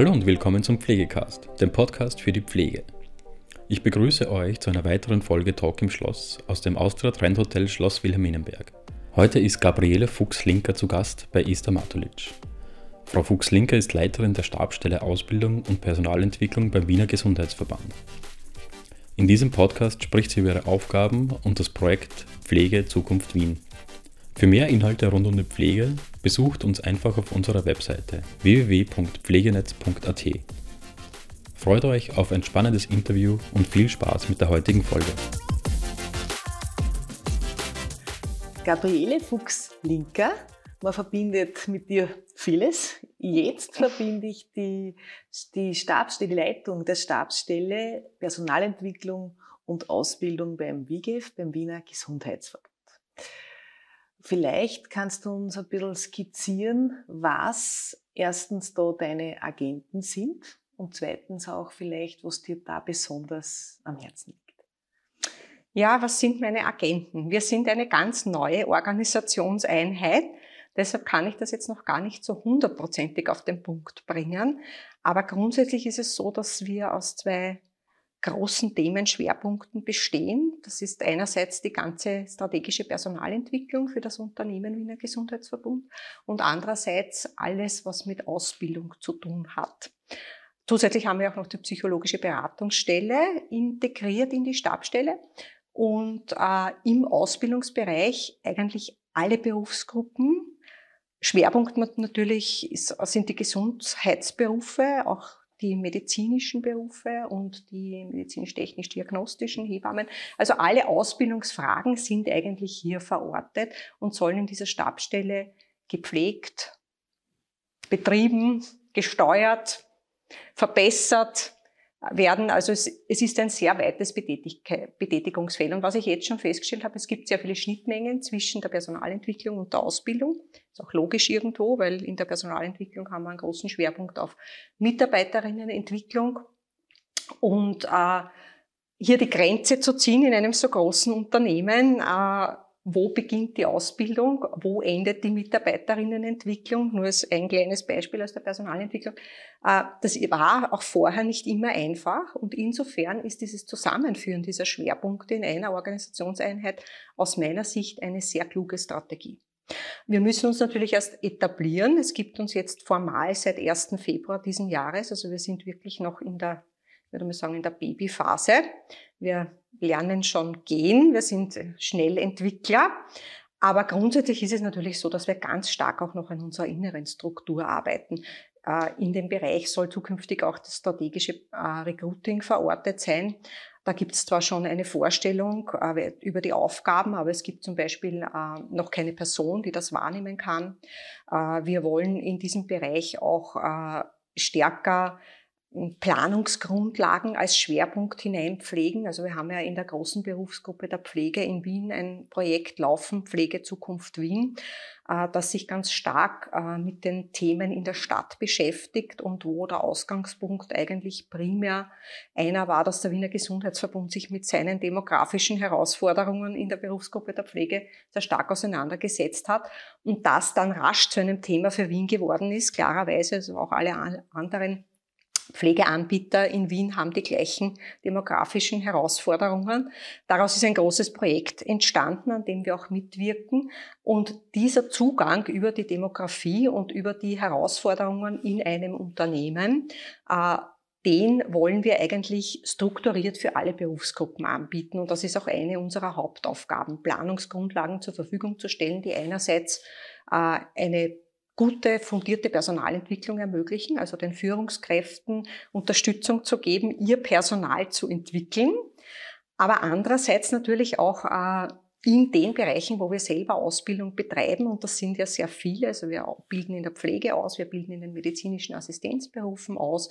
Hallo und willkommen zum Pflegecast, dem Podcast für die Pflege. Ich begrüße euch zu einer weiteren Folge Talk im Schloss aus dem Austria Trend Hotel Schloss Wilhelminenberg. Heute ist Gabriele Fuchs-Linker zu Gast bei Ista Matulic. Frau Fuchs-Linker ist Leiterin der Stabsstelle Ausbildung und Personalentwicklung beim Wiener Gesundheitsverband. In diesem Podcast spricht sie über ihre Aufgaben und das Projekt Pflege Zukunft Wien. Für mehr Inhalte rund um die Pflege besucht uns einfach auf unserer Webseite www.pflegenetz.at. Freut euch auf ein spannendes Interview und viel Spaß mit der heutigen Folge. Gabriele Fuchs-Linker, man verbindet mit dir vieles. Jetzt verbinde ich die, die Stabsstelle, die Leitung der Stabsstelle Personalentwicklung und Ausbildung beim WIGEF, beim Wiener Gesundheitsverband. Vielleicht kannst du uns ein bisschen skizzieren, was erstens da deine Agenten sind und zweitens auch vielleicht, was dir da besonders am Herzen liegt. Ja, was sind meine Agenten? Wir sind eine ganz neue Organisationseinheit. Deshalb kann ich das jetzt noch gar nicht so hundertprozentig auf den Punkt bringen. Aber grundsätzlich ist es so, dass wir aus zwei großen Themenschwerpunkten bestehen. Das ist einerseits die ganze strategische Personalentwicklung für das Unternehmen Wiener Gesundheitsverbund und andererseits alles, was mit Ausbildung zu tun hat. Zusätzlich haben wir auch noch die psychologische Beratungsstelle integriert in die Stabstelle und äh, im Ausbildungsbereich eigentlich alle Berufsgruppen. Schwerpunkt natürlich ist, sind die Gesundheitsberufe, auch die medizinischen Berufe und die medizinisch-technisch-diagnostischen Hebammen. Also alle Ausbildungsfragen sind eigentlich hier verortet und sollen in dieser Stabstelle gepflegt, betrieben, gesteuert, verbessert werden. Also es, es ist ein sehr weites Betätigungsfeld. Und was ich jetzt schon festgestellt habe, es gibt sehr viele Schnittmengen zwischen der Personalentwicklung und der Ausbildung. Ist auch logisch irgendwo, weil in der Personalentwicklung haben wir einen großen Schwerpunkt auf Mitarbeiterinnenentwicklung. Und äh, hier die Grenze zu ziehen in einem so großen Unternehmen, äh, wo beginnt die Ausbildung, wo endet die Mitarbeiterinnenentwicklung, nur als ein kleines Beispiel aus der Personalentwicklung. Äh, das war auch vorher nicht immer einfach und insofern ist dieses Zusammenführen dieser Schwerpunkte in einer Organisationseinheit aus meiner Sicht eine sehr kluge Strategie. Wir müssen uns natürlich erst etablieren. Es gibt uns jetzt formal seit 1. Februar diesen Jahres, also wir sind wirklich noch in der, würde man sagen, in der Babyphase. Wir lernen schon gehen, wir sind Schnellentwickler. Aber grundsätzlich ist es natürlich so, dass wir ganz stark auch noch an unserer inneren Struktur arbeiten. Äh, in dem Bereich soll zukünftig auch das strategische äh, Recruiting verortet sein. Da gibt es zwar schon eine Vorstellung äh, über die Aufgaben, aber es gibt zum Beispiel noch keine Person, die das wahrnehmen kann. Wir wollen in diesem Bereich auch stärker Planungsgrundlagen als Schwerpunkt hineinpflegen. Also wir haben ja in der großen Berufsgruppe der Pflege in Wien ein Projekt laufen, Pflege Zukunft Wien, äh, das sich ganz stark äh, mit den Themen in der Stadt beschäftigt und wo der Ausgangspunkt eigentlich primär einer war, dass der Wiener Gesundheitsverbund sich mit seinen demografischen Herausforderungen in der Berufsgruppe der Pflege sehr stark auseinandergesetzt hat und das dann rasch zu einem Thema für Wien geworden ist, klarerweise, also auch alle anderen Pflegeanbieter in Wien haben die gleichen demografischen Herausforderungen. Daraus ist ein großes Projekt entstanden, an dem wir auch mitwirken. Und dieser Zugang über die Demografie und über die Herausforderungen in einem Unternehmen, äh, den wollen wir eigentlich strukturiert für alle Berufsgruppen anbieten. Und das ist auch eine unserer Hauptaufgaben, Planungsgrundlagen zur Verfügung zu stellen, die einerseits äh, eine gute, fundierte Personalentwicklung ermöglichen, also den Führungskräften Unterstützung zu geben, ihr Personal zu entwickeln, aber andererseits natürlich auch äh, in den Bereichen, wo wir selber Ausbildung betreiben, und das sind ja sehr viele, also wir bilden in der Pflege aus, wir bilden in den medizinischen Assistenzberufen aus,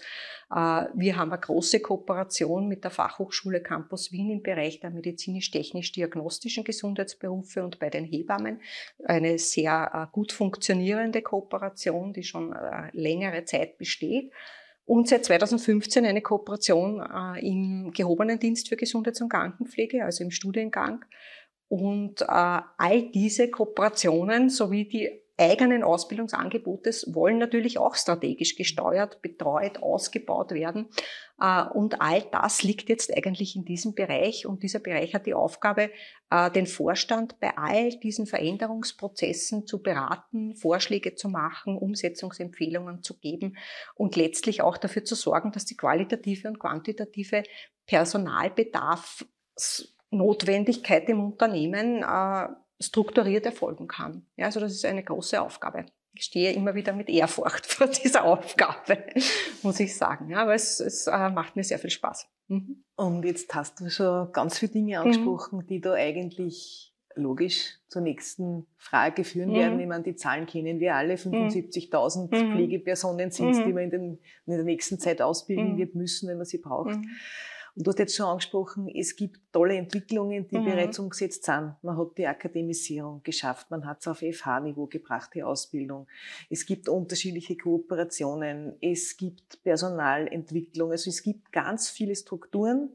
äh, wir haben eine große Kooperation mit der Fachhochschule Campus Wien im Bereich der medizinisch-technisch-diagnostischen Gesundheitsberufe und bei den Hebammen, eine sehr äh, gut funktionierende Kooperation, die schon äh, längere Zeit besteht. Und seit 2015 eine Kooperation im gehobenen Dienst für Gesundheits- und Krankenpflege, also im Studiengang, und äh, all diese Kooperationen sowie die eigenen Ausbildungsangebotes wollen natürlich auch strategisch gesteuert, betreut, ausgebaut werden. Äh, und all das liegt jetzt eigentlich in diesem Bereich. Und dieser Bereich hat die Aufgabe, äh, den Vorstand bei all diesen Veränderungsprozessen zu beraten, Vorschläge zu machen, Umsetzungsempfehlungen zu geben und letztlich auch dafür zu sorgen, dass die qualitative und quantitative Personalbedarfsnotwendigkeit im Unternehmen äh, strukturiert erfolgen kann. Ja, also das ist eine große Aufgabe. Ich stehe immer wieder mit Ehrfurcht vor dieser Aufgabe, muss ich sagen. Ja, aber es, es äh, macht mir sehr viel Spaß. Mhm. Und jetzt hast du schon ganz viele Dinge angesprochen, mhm. die da eigentlich logisch zur nächsten Frage führen mhm. werden. Ich meine, die Zahlen kennen wir alle. 75.000 mhm. Pflegepersonen sind es, die mhm. man in, den, in, der nächsten Zeit ausbilden mhm. wird müssen, wenn man sie braucht. Und du hast jetzt schon angesprochen, es gibt tolle Entwicklungen, die mhm. bereits umgesetzt sind. Man hat die Akademisierung geschafft, man hat es auf FH-Niveau gebracht, die Ausbildung. Es gibt unterschiedliche Kooperationen, es gibt Personalentwicklung, also es gibt ganz viele Strukturen,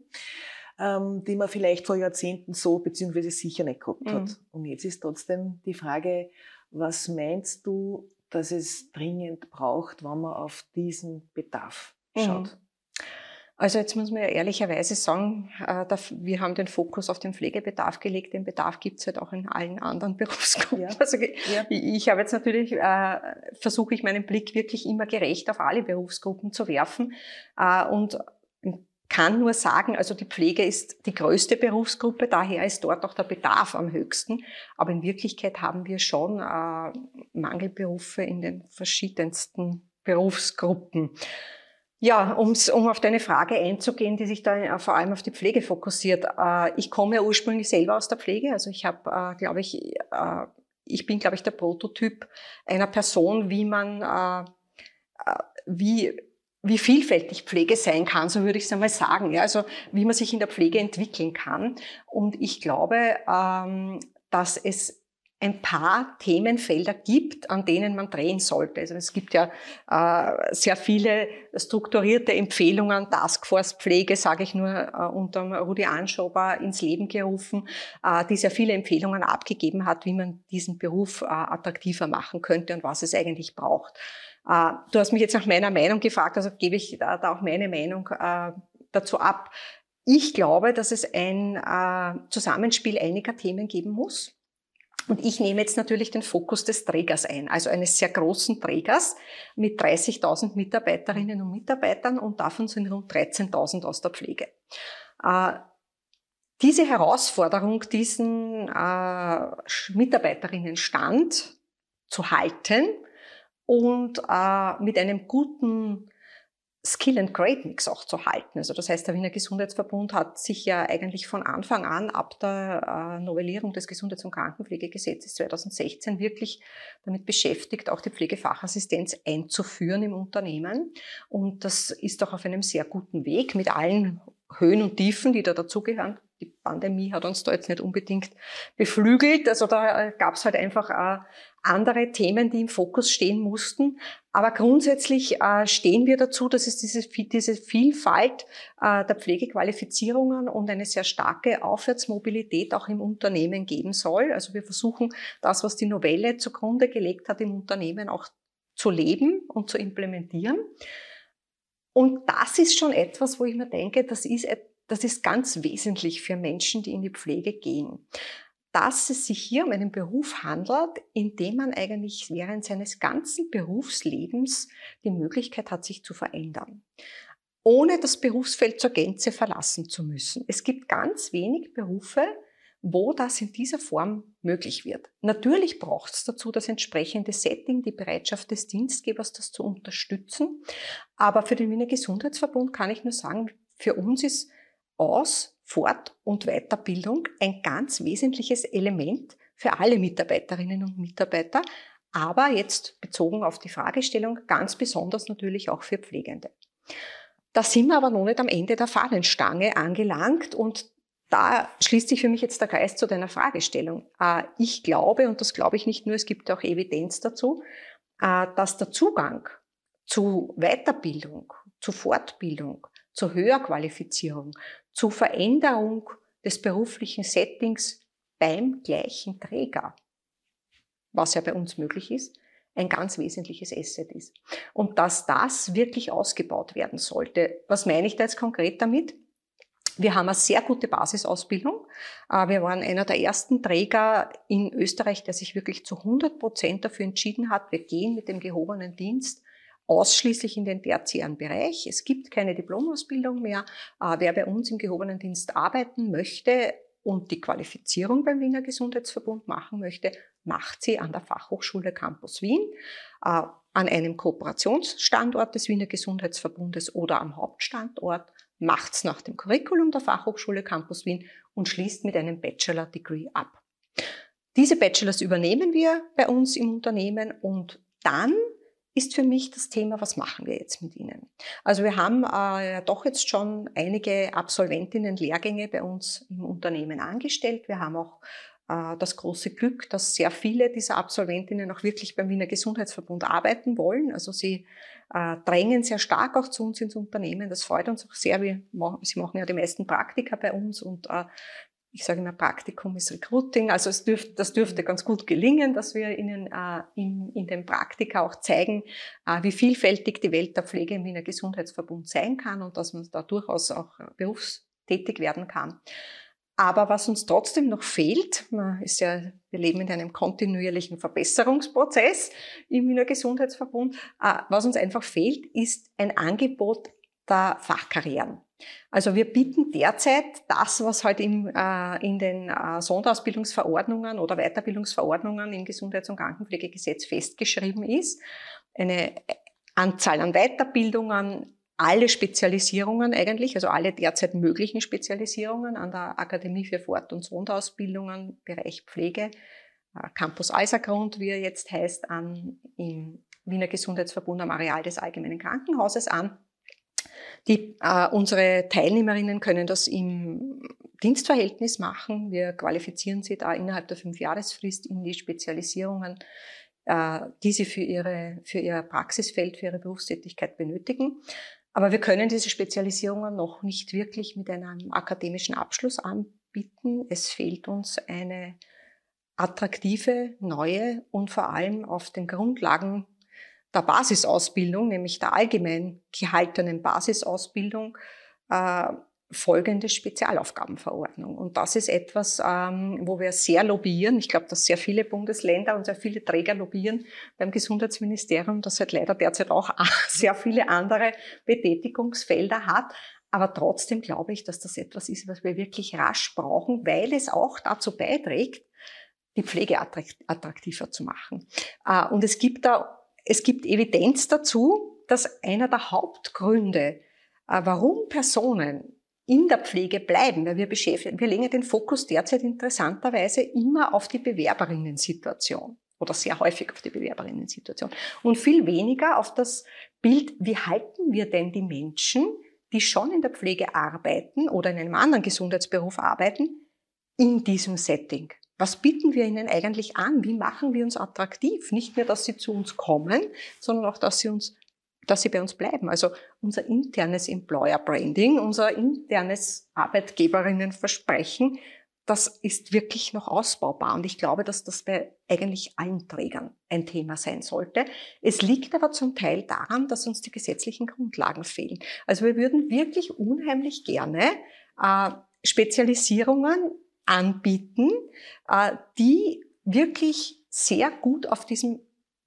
ähm, die man vielleicht vor Jahrzehnten so beziehungsweise sicher nicht gehabt hat. Mhm. Und jetzt ist trotzdem die Frage, was meinst du, dass es dringend braucht, wenn man auf diesen Bedarf schaut? Mhm. Also jetzt muss man ja ehrlicherweise sagen, äh, wir haben den Fokus auf den Pflegebedarf gelegt. Den Bedarf gibt es halt auch in allen anderen Berufsgruppen. Ja. Also ja. ich habe jetzt natürlich, äh, versuche ich meinen Blick wirklich immer gerecht auf alle Berufsgruppen zu werfen äh, und kann nur sagen, also die Pflege ist die größte Berufsgruppe, daher ist dort auch der Bedarf am höchsten. Aber in Wirklichkeit haben wir schon Mangelberufe in den verschiedensten Berufsgruppen. Ja, um's, um auf deine Frage einzugehen, die sich da äh, vor allem auf die Pflege fokussiert. Äh, ich komme ja ursprünglich selber aus der Pflege. Also ich habe, äh, glaube ich, ich bin, glaube ich, der Prototyp einer Person, wie man, wie wie vielfältig Pflege sein kann, so würde ich es einmal sagen. Ja, also wie man sich in der Pflege entwickeln kann. Und ich glaube, ähm, dass es ein paar Themenfelder gibt, an denen man drehen sollte. Also es gibt ja äh, sehr viele strukturierte Empfehlungen, Taskforce Pflege, sage ich nur, äh, unter Rudi Anschober ins Leben gerufen, äh, die sehr viele Empfehlungen abgegeben hat, wie man diesen Beruf äh, attraktiver machen könnte und was es eigentlich braucht. Äh, du hast mich jetzt nach meiner Meinung gefragt, also gebe ich da, da auch meine Meinung äh, dazu ab. Ich glaube, dass es ein Zusammenspiel einiger Themen geben muss und ich nehme jetzt natürlich den Fokus des Trägers ein, also eines sehr großen Trägers mit 30.000 Mitarbeiterinnen und Mitarbeitern und davon sind rund 13.000 aus der Pflege. Äh, diese Herausforderung, diesen äh, Mitarbeiterinnenstand zu halten und äh, mit einem guten Skill and Grade Mix auch zu halten. Also das heißt, der Wiener Gesundheitsverbund hat sich ja eigentlich von Anfang an ab der äh, Novellierung des Gesundheits- und Krankenpflegegesetzes 2016 wirklich damit beschäftigt, auch die Pflegefachassistenz einzuführen im Unternehmen. Und das ist auch auf einem sehr guten Weg mit allen Höhen und Tiefen, die da dazugehören. Die Pandemie hat uns da jetzt nicht unbedingt beflügelt. Also da äh, gab es halt einfach äh, andere Themen, die im Fokus stehen mussten. Aber grundsätzlich äh, stehen wir dazu, dass es diese, diese Vielfalt äh, der Pflegequalifizierungen und eine sehr starke Aufwärtsmobilität auch im Unternehmen geben soll. Also wir versuchen das, was die Novelle zugrunde gelegt hat, im Unternehmen auch zu leben und zu implementieren. Und das ist schon etwas, wo ich mir denke, das ist, das ist ganz wesentlich für Menschen, die in die Pflege gehen dass es sich hier um einen Beruf handelt, in dem man eigentlich während seines ganzen Berufslebens die Möglichkeit hat, sich zu verändern, ohne das Berufsfeld zur Gänze verlassen zu müssen. Es gibt ganz wenig Berufe, wo das in dieser Form möglich wird. Natürlich braucht es dazu das entsprechende Setting, die Bereitschaft des Dienstgebers, das zu unterstützen. Aber für den Wiener Gesundheitsverbund kann ich nur sagen, für uns ist Aus- Fort- und Weiterbildung ein ganz wesentliches Element für alle Mitarbeiterinnen und Mitarbeiter, aber jetzt bezogen auf die Fragestellung ganz besonders natürlich auch für Pflegende. Da sind wir aber noch nicht am Ende der Fahnenstange angelangt und da schließt sich für mich jetzt der Geist zu deiner Fragestellung. Äh, ich glaube, und das glaube ich nicht nur, es gibt auch Evidenz dazu, äh, dass der Zugang zu Weiterbildung, zu Fortbildung, zur Höherqualifizierung, zu Veränderung des beruflichen Settings beim gleichen Träger was ja bei uns möglich ist, ein ganz wesentliches Asset ist. Und dass das wirklich ausgebaut werden sollte. Was meine ich da jetzt konkret damit? Wir haben eine sehr gute Basisausbildung. Äh, wir waren einer der ersten Träger in Österreich, der sich wirklich zu 100 Prozent dafür entschieden hat, wir gehen mit dem gehobenen Dienst ausschließlich in den tertiären Bereich. Es gibt keine Diplomausbildung mehr. Äh, wer bei uns im gehobenen Dienst arbeiten möchte und die Qualifizierung beim Wiener Gesundheitsverbund machen möchte, macht sie an der Fachhochschule Campus Wien, äh, an einem Kooperationsstandort des Wiener Gesundheitsverbundes oder am Hauptstandort, macht es nach dem Curriculum der Fachhochschule Campus Wien und schließt mit einem Bachelor-Degree ab. Diese Bachelors übernehmen wir bei uns im Unternehmen und dann ist für mich das Thema, was machen wir jetzt mit ihnen? Also wir haben äh, doch jetzt schon einige Absolventinnen Lehrgänge bei uns im Unternehmen angestellt. Wir haben auch äh, das große Glück, dass sehr viele dieser Absolventinnen auch wirklich beim Wiener Gesundheitsverbund arbeiten wollen. Also sie äh, drängen sehr stark auch zu uns ins Unternehmen. Das freut uns auch sehr. Wir, sie machen ja die meisten Praktika bei uns und äh, ich sage immer, Praktikum ist Recruiting. Also es dürft, das dürfte ganz gut gelingen, dass wir Ihnen äh, in, in den Praktika auch zeigen, äh, wie vielfältig die Welt der Pflege im Wiener Gesundheitsverbund sein kann und dass man da durchaus auch berufstätig werden kann. Aber was uns trotzdem noch fehlt, man ist ja, wir leben in einem kontinuierlichen Verbesserungsprozess im Wiener Gesundheitsverbund, äh, was uns einfach fehlt, ist ein Angebot der Fachkarrieren. Also wir bieten derzeit das, was halt im, äh, in den äh, Sonderausbildungsverordnungen oder Weiterbildungsverordnungen im Gesundheits- und Krankenpflegegesetz festgeschrieben ist. Eine Anzahl an Weiterbildungen, alle Spezialisierungen eigentlich, also alle derzeit möglichen Spezialisierungen an der Akademie für Fort- und Sonderausbildungen, Bereich Pflege, äh, Campus Eisergrund, wie er jetzt heißt, an, im Wiener Gesundheitsverbund am Areal des Allgemeinen Krankenhauses an. Die, äh, unsere Teilnehmerinnen können das im Dienstverhältnis machen. Wir qualifizieren sie da innerhalb der Fünfjahresfrist in die Spezialisierungen, äh, die sie für, ihre, für ihr Praxisfeld, für ihre Berufstätigkeit benötigen. Aber wir können diese Spezialisierungen noch nicht wirklich mit einem akademischen Abschluss anbieten. Es fehlt uns eine attraktive, neue und vor allem auf den Grundlagen der Basisausbildung, nämlich der allgemein gehaltenen Basisausbildung, äh, folgende Spezialaufgabenverordnung. Und das ist etwas, ähm, wo wir sehr lobbyieren. Ich glaube, dass sehr viele Bundesländer und sehr viele Träger lobbyieren beim Gesundheitsministerium, das halt leider derzeit auch sehr viele andere Betätigungsfelder hat. Aber trotzdem glaube ich, dass das etwas ist, was wir wirklich rasch brauchen, weil es auch dazu beiträgt, die Pflege attraktiver zu machen. Äh, und es gibt da, es gibt Evidenz dazu, dass einer der Hauptgründe, äh, warum Personen in der Pflege bleiben, weil wir beschäftigen, wir legen den Fokus derzeit interessanterweise immer auf die Bewerberinnen-Situation oder sehr häufig auf die Bewerberinnen-Situation und viel weniger auf das Bild, wie halten wir denn die Menschen, die schon in der Pflege arbeiten oder in einem anderen Gesundheitsberuf arbeiten, in diesem Setting. Was bieten wir ihnen eigentlich an? Wie machen wir uns attraktiv? Nicht nur, dass sie zu uns kommen, sondern auch, dass sie uns dass sie bei uns bleiben. Also unser internes Employer Branding, unser internes Arbeitgeberinnenversprechen, das ist wirklich noch ausbaubar. Und ich glaube, dass das bei eigentlich allen Trägern ein Thema sein sollte. Es liegt aber zum Teil daran, dass uns die gesetzlichen Grundlagen fehlen. Also wir würden wirklich unheimlich gerne äh, Spezialisierungen anbieten, äh, die wirklich sehr gut auf diesem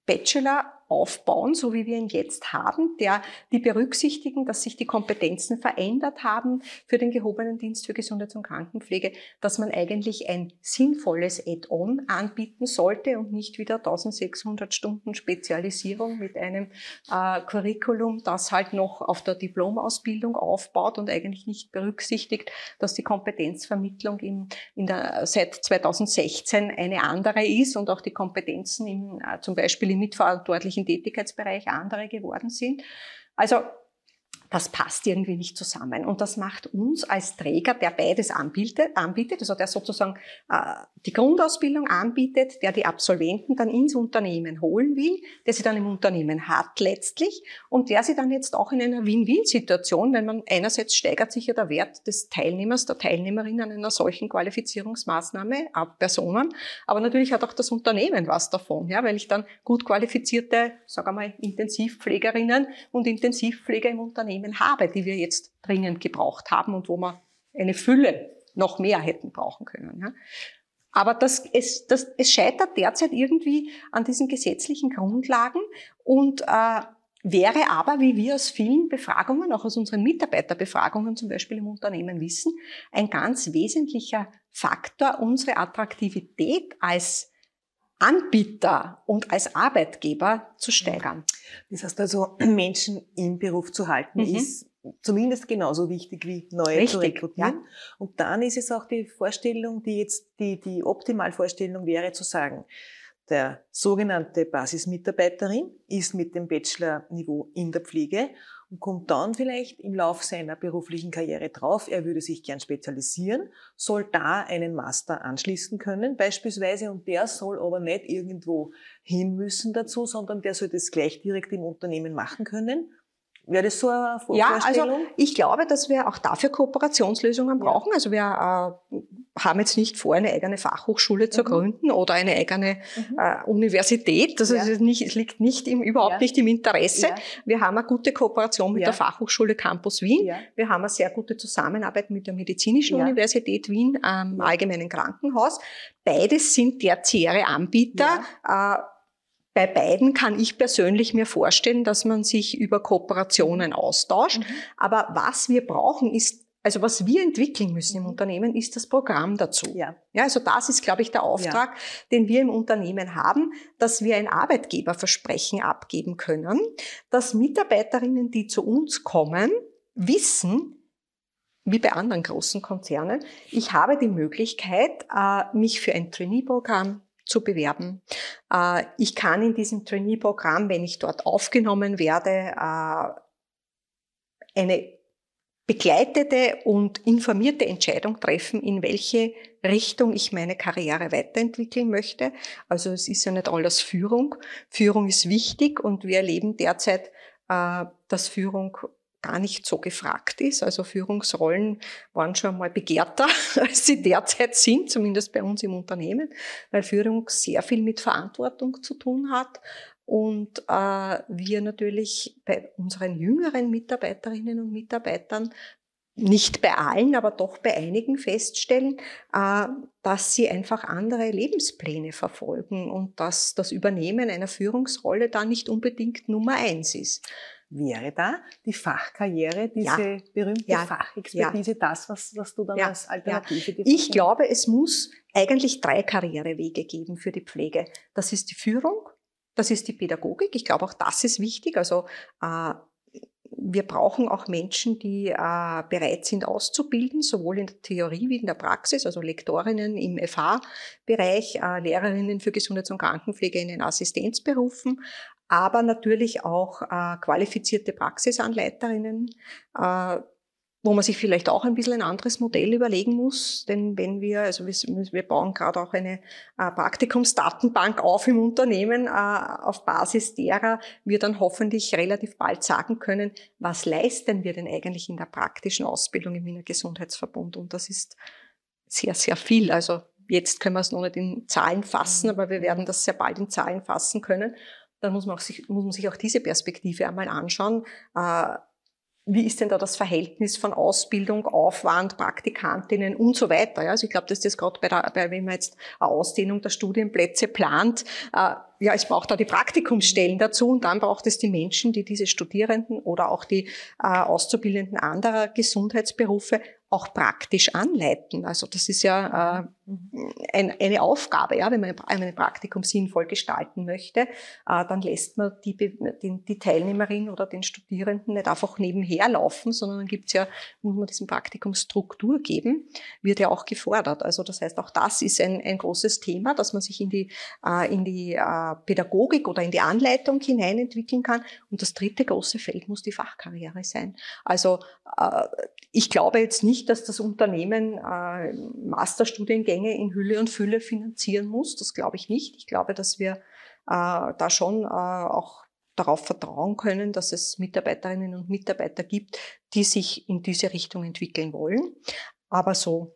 Bachelor aufbauen, so wie wir ihn jetzt haben, der die berücksichtigen, dass sich die Kompetenzen verändert haben für den gehobenen Dienst für Gesundheits- und Krankenpflege, dass man eigentlich ein sinnvolles Add-on anbieten sollte und nicht wieder 1600 Stunden Spezialisierung mit einem äh, Curriculum, das halt noch auf der Diplomausbildung aufbaut und eigentlich nicht berücksichtigt, dass die Kompetenzvermittlung in, in der, seit 2016 eine andere ist und auch die Kompetenzen im, äh, zum Beispiel im mitverantwortlichen tätigkeitsbereich andere geworden sind. Also das passt irgendwie nicht zusammen. Und das macht uns als Träger, der beides anbietet, anbietet also der sozusagen äh, die Grundausbildung anbietet, der die Absolventen dann ins Unternehmen holen will, der sie dann im Unternehmen hat letztlich und der sie dann jetzt auch in einer Win-Win-Situation, wenn man einerseits steigert sich ja der Wert des Teilnehmers, der Teilnehmerin an einer solchen Qualifizierungsmaßnahme, ab Personen, aber natürlich hat auch das Unternehmen was davon, ja, weil ich dann gut qualifizierte, sagen wir mal, Intensivpflegerinnen und Intensivpfleger im Unternehmen Unternehmen habe, die wir jetzt dringend gebraucht haben und wo wir eine Fülle noch mehr hätten brauchen können. Ja. Aber das, es, das, es scheitert derzeit irgendwie an diesen gesetzlichen Grundlagen und äh, wäre aber, wie wir aus vielen Befragungen, auch aus unseren Mitarbeiterbefragungen zum Beispiel im Unternehmen wissen, ein ganz wesentlicher Faktor, unsere Attraktivität als Anbieter und als Arbeitgeber zu steigern. Das heißt also, Menschen im Beruf zu halten, mhm. ist zumindest genauso wichtig wie neue Richtig, zu rekrutieren. Ja. Und dann ist es auch die Vorstellung, die jetzt die, die Optimalvorstellung wäre zu sagen, der sogenannte Basismitarbeiterin ist mit dem Bachelor-Niveau in der Pflege und kommt dann vielleicht im Lauf seiner beruflichen Karriere drauf, er würde sich gern spezialisieren, soll da einen Master anschließen können beispielsweise und der soll aber nicht irgendwo hin müssen dazu, sondern der soll das gleich direkt im Unternehmen machen können Wäre das so eine Ja, also ich glaube, dass wir auch dafür Kooperationslösungen brauchen. Ja. Also wir äh, haben jetzt nicht vor, eine eigene Fachhochschule zu mhm. gründen oder eine eigene mhm. äh, Universität. Das ja. ist nicht, es liegt nicht im, überhaupt ja. nicht im Interesse. Wir haben eine gute Kooperation mit der Fachhochschule Campus Wien. Wir haben eine sehr gute Zusammenarbeit mit der Medizinischen Universität Wien am Allgemeinen Krankenhaus. Beides sind tertiäre Anbieter. Äh, bei beiden kann ich persönlich mir vorstellen, dass man sich über Kooperationen austauscht. Mhm. Aber was wir brauchen, ist also was wir entwickeln müssen im mhm. Unternehmen, ist das Programm dazu. Ja. ja also das ist, glaube ich, der Auftrag, ja. den wir im Unternehmen haben, dass wir ein Arbeitgeberversprechen abgeben können, dass Mitarbeiterinnen, die zu uns kommen, wissen, wie bei anderen großen Konzernen, ich habe die Möglichkeit, äh, mich für ein Trainee-Programm zu bewerben. Äh, ich kann in diesem Trainee-Programm, wenn ich dort aufgenommen werde, äh, eine begleitete und informierte Entscheidung treffen, in welche Richtung ich meine Karriere weiterentwickeln möchte. Also es ist ja nicht alles Führung. Führung ist wichtig und wir erleben derzeit, äh, dass Führung gar nicht so gefragt ist. Also Führungsrollen waren schon mal begehrter, als sie derzeit sind, zumindest bei uns im Unternehmen, weil Führung sehr viel mit Verantwortung zu tun hat. Und äh, wir natürlich bei unseren jüngeren Mitarbeiterinnen und Mitarbeitern nicht bei allen, aber doch bei einigen feststellen, äh, dass sie einfach andere Lebenspläne verfolgen und dass das Übernehmen einer Führungsrolle da nicht unbedingt Nummer eins ist wäre da die Fachkarriere, diese ja. berühmte ja. Fachexpertise, ja. das, was, was du dann als Alternative dir Ich glaube, es muss eigentlich drei Karrierewege geben für die Pflege. Das ist die Führung, das ist die Pädagogik. Ich glaube, auch das ist wichtig. Also äh, wir brauchen auch Menschen, die äh, bereit sind auszubilden, sowohl in der Theorie wie in der Praxis, also Lektorinnen im FH-Bereich, äh, Lehrerinnen für Gesundheits- und Krankenpflege in den Assistenzberufen, aber natürlich auch äh, qualifizierte Praxisanleiterinnen, äh, wo man sich vielleicht auch ein bisschen ein anderes Modell überlegen muss. Denn wenn wir, also wir, wir bauen gerade auch eine äh, Praktikumsdatenbank auf im Unternehmen, äh, auf Basis derer wir dann hoffentlich relativ bald sagen können, was leisten wir denn eigentlich in der praktischen Ausbildung im Wiener Gesundheitsverbund? Und das ist sehr, sehr viel. Also jetzt können wir es noch nicht in Zahlen fassen, mhm. aber wir werden das sehr bald in Zahlen fassen können dann muss man, sich, muss man sich auch diese Perspektive einmal anschauen. Äh, wie ist denn da das Verhältnis von Ausbildung, Aufwand, Praktikantinnen und so weiter? Also ich glaube, dass das gerade bei, der, bei, wenn man jetzt eine Ausdehnung der Studienplätze plant, äh, ja, es braucht da die Praktikumsstellen dazu und dann braucht es die Menschen, die diese Studierenden oder auch die äh, Auszubildenden anderer Gesundheitsberufe auch praktisch anleiten. Also das ist ja äh, ein, eine Aufgabe, ja, wenn man ein Praktikum sinnvoll gestalten möchte, äh, dann lässt man die, die, die, Teilnehmerin oder den Studierenden nicht einfach nebenher laufen, sondern dann gibt's ja, muss man diesem Praktikum Struktur geben, wird ja auch gefordert. Also das heißt, auch das ist ein, ein großes Thema, dass man sich in die, äh, in die äh, Pädagogik oder in die Anleitung hineinentwickeln kann. Und das dritte große Feld muss die Fachkarriere sein. Also äh, ich glaube jetzt nicht, dass das Unternehmen äh, Masterstudiengänge in Hülle und Fülle finanzieren muss. Das glaube ich nicht. Ich glaube, dass wir äh, da schon äh, auch darauf vertrauen können, dass es Mitarbeiterinnen und Mitarbeiter gibt, die sich in diese Richtung entwickeln wollen. Aber so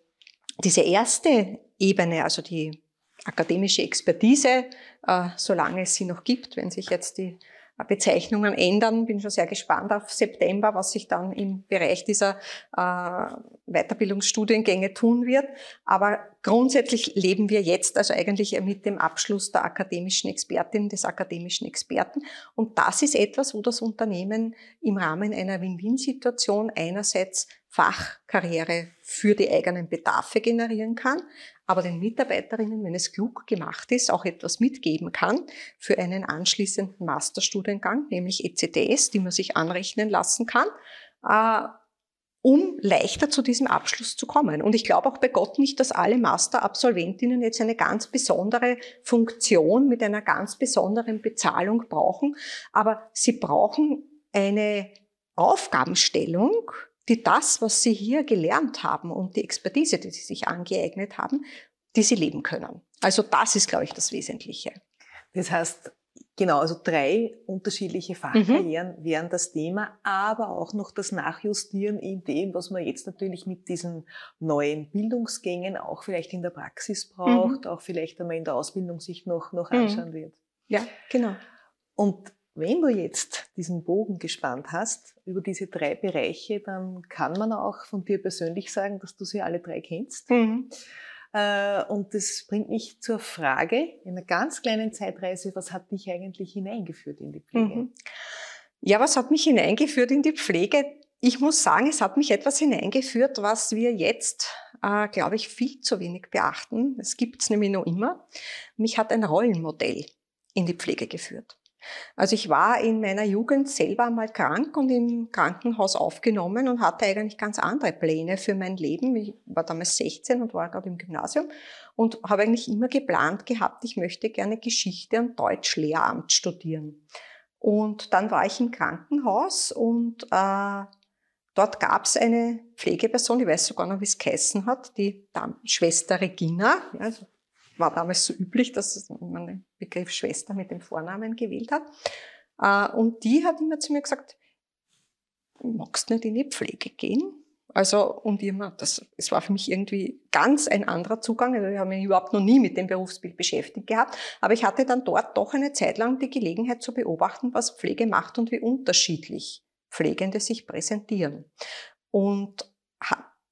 diese erste Ebene, also die akademische Expertise, solange es sie noch gibt, wenn sich jetzt die Bezeichnungen ändern. Bin schon sehr gespannt auf September, was sich dann im Bereich dieser äh, Weiterbildungsstudiengänge tun wird. Aber grundsätzlich leben wir jetzt also eigentlich mit dem Abschluss der akademischen Expertin, des akademischen Experten. Und das ist etwas, wo das Unternehmen im Rahmen einer Win-Win-Situation einerseits Fachkarriere für die eigenen Bedarfe generieren kann, aber den Mitarbeiterinnen, wenn es klug gemacht ist, auch etwas mitgeben kann für einen anschließenden Masterstudiengang, nämlich ECTS, die man sich anrechnen lassen kann, äh, um leichter zu diesem Abschluss zu kommen. Und ich glaube auch bei Gott nicht, dass alle Masterabsolventinnen jetzt eine ganz besondere Funktion mit einer ganz besonderen Bezahlung brauchen, aber sie brauchen eine Aufgabenstellung, die das, was sie hier gelernt haben und die Expertise, die sie sich angeeignet haben, die sie leben können. Also das ist, glaube ich, das Wesentliche. Das heißt, genau, also drei unterschiedliche Fachkarrieren mhm. wären das Thema, aber auch noch das Nachjustieren in dem, was man jetzt natürlich mit diesen neuen Bildungsgängen auch vielleicht in der Praxis braucht, mhm. auch vielleicht einmal in der Ausbildung sich noch, noch mhm. anschauen mhm. wird. Ja, genau. Und wenn du jetzt diesen Bogen gespannt hast über diese drei Bereiche, dann kann man auch von dir persönlich sagen, dass du sie alle drei kennst. Mhm. Äh, und das bringt mich zur Frage, in einer ganz kleinen Zeitreise, was hat dich eigentlich hineingeführt in die Pflege? Mhm. Ja, was hat mich hineingeführt in die Pflege? Ich muss sagen, es hat mich etwas hineingeführt, was wir jetzt, äh, glaube ich, viel zu wenig beachten. Es gibt es nämlich noch immer. Mich hat ein Rollenmodell in die Pflege geführt. Also ich war in meiner Jugend selber mal krank und im Krankenhaus aufgenommen und hatte eigentlich ganz andere Pläne für mein Leben. Ich war damals 16 und war gerade im Gymnasium und habe eigentlich immer geplant gehabt, ich möchte gerne Geschichte und Deutsch Lehramt studieren. Und dann war ich im Krankenhaus und äh, dort gab es eine Pflegeperson, ich weiß sogar noch, wie es geheißen hat, die Schwester Regina, also war damals so üblich, dass man Begriff Schwester mit dem Vornamen gewählt hat. Äh, und die hat immer zu mir gesagt, magst du nicht in die Pflege gehen? Also, und immer, das, es war für mich irgendwie ganz ein anderer Zugang. Also, ich habe mich überhaupt noch nie mit dem Berufsbild beschäftigt gehabt. Aber ich hatte dann dort doch eine Zeit lang die Gelegenheit zu beobachten, was Pflege macht und wie unterschiedlich Pflegende sich präsentieren. Und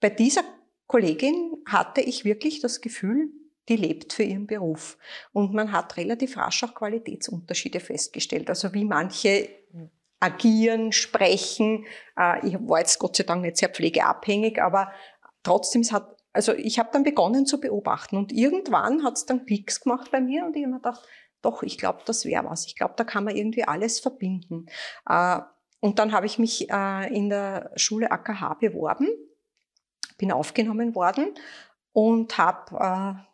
bei dieser Kollegin hatte ich wirklich das Gefühl, die lebt für ihren Beruf. Und man hat relativ rasch auch Qualitätsunterschiede festgestellt. Also wie manche agieren, sprechen. Äh, ich war jetzt Gott sei Dank nicht sehr pflegeabhängig, aber trotzdem, es hat, also ich habe dann begonnen zu beobachten und irgendwann hat es dann Peaks gemacht bei mir und ich habe mir gedacht, doch, ich glaube, das wäre was. Ich glaube, da kann man irgendwie alles verbinden. Äh, und dann habe ich mich äh, in der Schule AKH beworben, bin aufgenommen worden und habe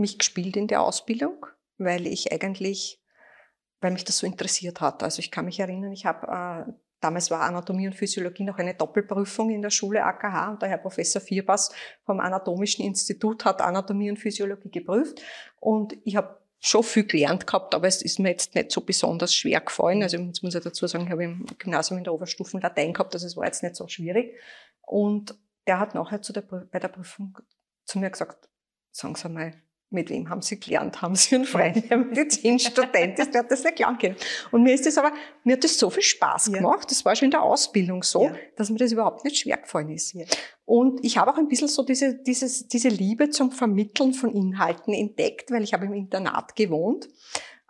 mich gespielt in der Ausbildung, weil ich eigentlich, weil mich das so interessiert hat. Also ich kann mich erinnern, ich habe äh, Damals war Anatomie und Physiologie noch eine Doppelprüfung in der Schule AKH und der Herr Professor Vierbas vom Anatomischen Institut hat Anatomie und Physiologie geprüft und ich habe schon viel gelernt gehabt, aber es ist mir jetzt nicht so besonders schwer gefallen. Also jetzt muss ich dazu sagen, ich habe im Gymnasium in der Oberstufen Latein gehabt, also es war jetzt nicht so schwierig. Und der hat nachher zu der, bei der Prüfung zu mir gesagt, sagen Sie mal, mit wem haben Sie gelernt? Haben Sie einen Freund, der Medizinstudent ist? Der hat das nicht gelernt können. Und mir ist das aber, mir hat das so viel Spaß gemacht. Ja. Das war schon in der Ausbildung so, ja. dass mir das überhaupt nicht schwer gefallen ist. Ja. Und ich habe auch ein bisschen so diese, dieses, diese Liebe zum Vermitteln von Inhalten entdeckt, weil ich habe im Internat gewohnt.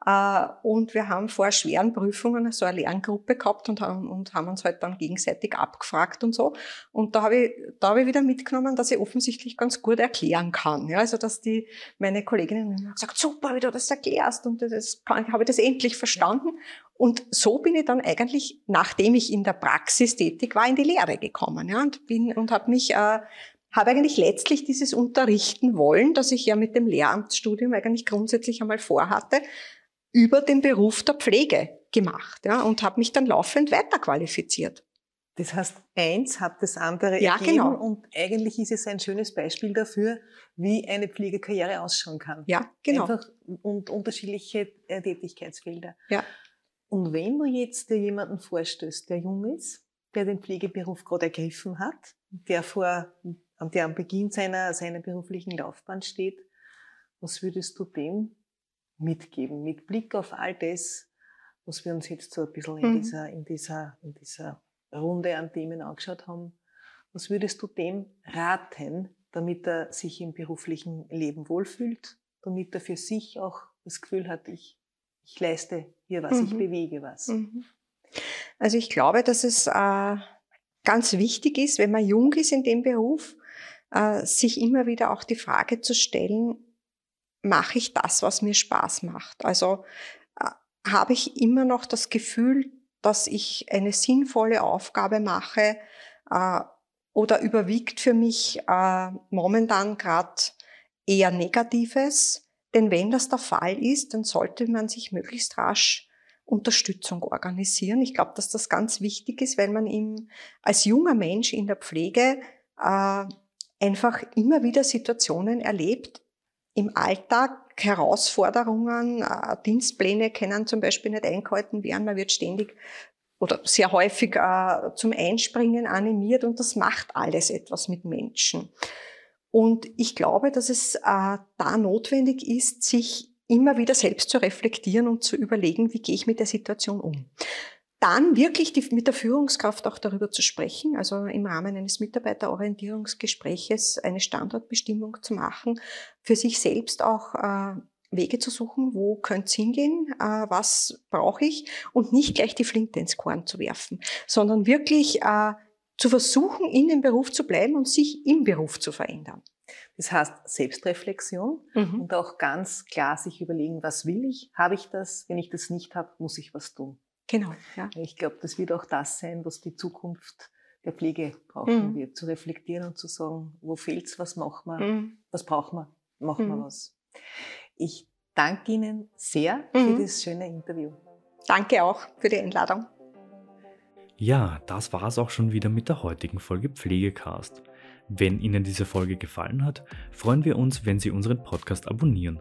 Äh, und wir haben vor schweren Prüfungen so eine Lerngruppe gehabt und haben, und haben uns halt dann gegenseitig abgefragt und so. Und da habe ich, da habe ich wieder mitgenommen, dass ich offensichtlich ganz gut erklären kann. Ja, also, dass die, meine Kolleginnen haben gesagt, super, wie du das erklärst und das kann, habe ich das endlich verstanden. Und so bin ich dann eigentlich, nachdem ich in der Praxis tätig war, in die Lehre gekommen, ja, und bin, und habe mich, äh, habe eigentlich letztlich dieses Unterrichten wollen, das ich ja mit dem Lehramtsstudium eigentlich grundsätzlich einmal vorhatte, über den Beruf der Pflege gemacht ja, und habe mich dann laufend weiterqualifiziert. Das heißt, eins hat das andere ja, ergeben genau. und eigentlich ist es ein schönes Beispiel dafür, wie eine Pflegekarriere ausschauen kann. Ja, genau. Einfach und unterschiedliche äh, Tätigkeitsfelder. Ja. Und wenn du jetzt dir jemanden vorstößt, der jung ist, der den Pflegeberuf gerade ergriffen hat, der vor, der am Beginn seiner, seiner beruflichen Laufbahn steht, was würdest du dem mitgeben, mit Blick auf all das, was wir uns jetzt so ein bisschen in, Mhm. dieser, in, dieser, in dieser Runde an Themen angeschaut haben. Was würdest du dem raten, damit er sich im beruflichen Leben wohlfühlt, damit er für sich auch das Gefühl hat, ich, ich leiste hier was, ich Mhm. bewege was? Mhm. Also ich glaube, dass es äh, ganz wichtig ist, wenn man jung ist in dem Beruf, äh, sich immer wieder auch die Frage zu stellen, mache ich das, was mir Spaß macht? Also äh, habe ich immer noch das Gefühl, dass ich eine sinnvolle Aufgabe mache äh, oder überwiegt für mich äh, momentan gerade eher Negatives? Denn wenn das der Fall ist, dann sollte man sich möglichst rasch Unterstützung organisieren. Ich glaube, dass das ganz wichtig ist, weil man ihm als junger Mensch in der Pflege äh, einfach immer wieder Situationen erlebt im Alltag, Herausforderungen, äh, Dienstpläne können zum Beispiel nicht eingehalten werden, man wird ständig oder sehr häufig äh, zum Einspringen animiert und das macht alles etwas mit Menschen. Und ich glaube, dass es äh, da notwendig ist, sich immer wieder selbst zu reflektieren und zu überlegen, wie gehe ich mit der Situation um. Dann wirklich die, mit der Führungskraft auch darüber zu sprechen, also im Rahmen eines Mitarbeiterorientierungsgespräches eine Standortbestimmung zu machen, für sich selbst auch äh, Wege zu suchen, wo könnte es hingehen, äh, was brauche ich und nicht gleich die Flinte ins Korn zu werfen, sondern wirklich äh, zu versuchen, in dem Beruf zu bleiben und sich im Beruf zu verändern. Das heißt Selbstreflexion Mhm. und auch ganz klar sich überlegen, was will ich? Habe ich das? Wenn ich das nicht habe, muss ich was tun. Genau, ja. Ich glaube, das wird auch das sein, was die Zukunft der Pflege brauchen Mhm. wird. Zu reflektieren und zu sagen, wo fehlt's, was machen wir, Mhm. was brauchen wir, machen wir Mhm. was. Ich danke Ihnen sehr für Mhm. das schöne Interview. Danke auch für die Einladung. Ja, das war's auch schon wieder mit der heutigen Folge Pflegecast. Wenn Ihnen diese Folge gefallen hat, freuen wir uns, wenn Sie unseren Podcast abonnieren.